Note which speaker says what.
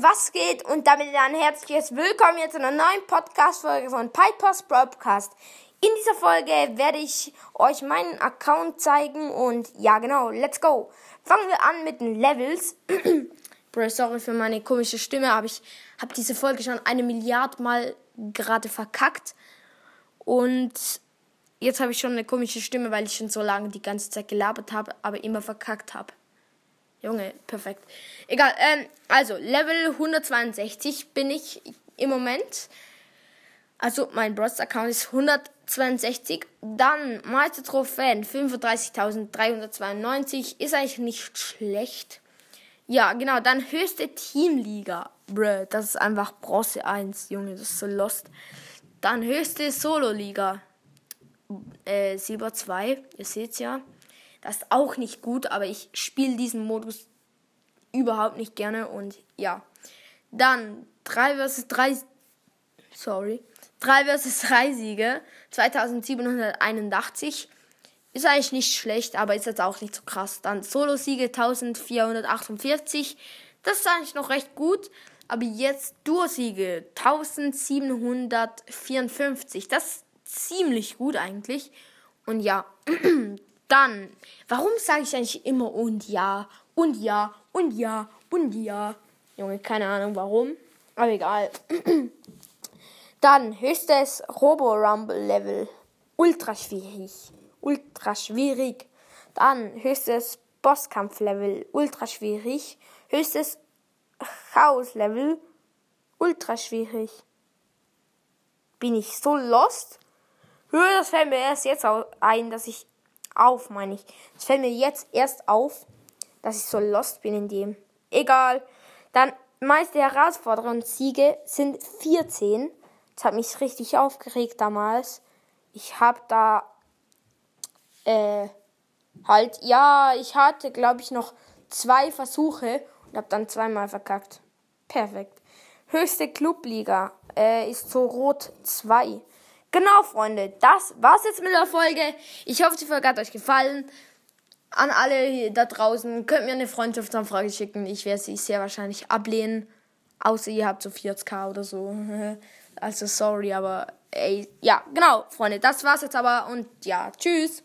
Speaker 1: Was geht? Und damit ein herzliches Willkommen jetzt zu einer neuen Podcast-Folge von Pipers Broadcast. In dieser Folge werde ich euch meinen Account zeigen und ja, genau, let's go. Fangen wir an mit den Levels. Bro, sorry für meine komische Stimme, aber ich habe diese Folge schon eine Milliarde Mal gerade verkackt. Und jetzt habe ich schon eine komische Stimme, weil ich schon so lange die ganze Zeit gelabert habe, aber immer verkackt habe. Junge, perfekt. Egal, ähm, also Level 162 bin ich im Moment. Also mein Bros-Account ist 162. Dann meiste Trophäen 35.392. Ist eigentlich nicht schlecht. Ja, genau. Dann höchste Teamliga. Bruh, das ist einfach Bronze 1, Junge. Das ist so lost. Dann höchste Solo-Liga. Äh, Silber 2. Ihr seht's ja. Das ist auch nicht gut, aber ich spiele diesen Modus überhaupt nicht gerne und ja. Dann 3 vs 3 sorry. 3 vs 3 Siege 2781 ist eigentlich nicht schlecht, aber ist jetzt auch nicht so krass. Dann Solo-Siege 1448. Das ist eigentlich noch recht gut. Aber jetzt Duo-Siege 1754. Das ist ziemlich gut eigentlich. Und ja, Dann, warum sage ich eigentlich immer und ja, und ja, und ja, und ja? Junge, keine Ahnung warum, aber egal. Dann höchstes Robo-Rumble-Level. Ultra schwierig. Ultra schwierig. Dann höchstes Bosskampf-Level. Ultra schwierig. Höchstes Chaos-Level. Ultra schwierig. Bin ich so lost? Das fällt mir erst jetzt ein, dass ich auf, meine ich. Es fällt mir jetzt erst auf, dass ich so lost bin in dem. Egal. Dann meiste Herausforderungen und Siege sind 14. Das hat mich richtig aufgeregt damals. Ich habe da äh, halt, ja, ich hatte, glaube ich, noch zwei Versuche und habe dann zweimal verkackt. Perfekt. Höchste Clubliga äh, ist so Rot 2. Genau, Freunde, das war's jetzt mit der Folge. Ich hoffe, die Folge hat euch gefallen. An alle da draußen, könnt mir eine Freundschaftsanfrage schicken. Ich werde sie sehr wahrscheinlich ablehnen. Außer ihr habt so 40k oder so. Also sorry, aber ey, ja, genau, Freunde, das war's jetzt aber und ja, tschüss.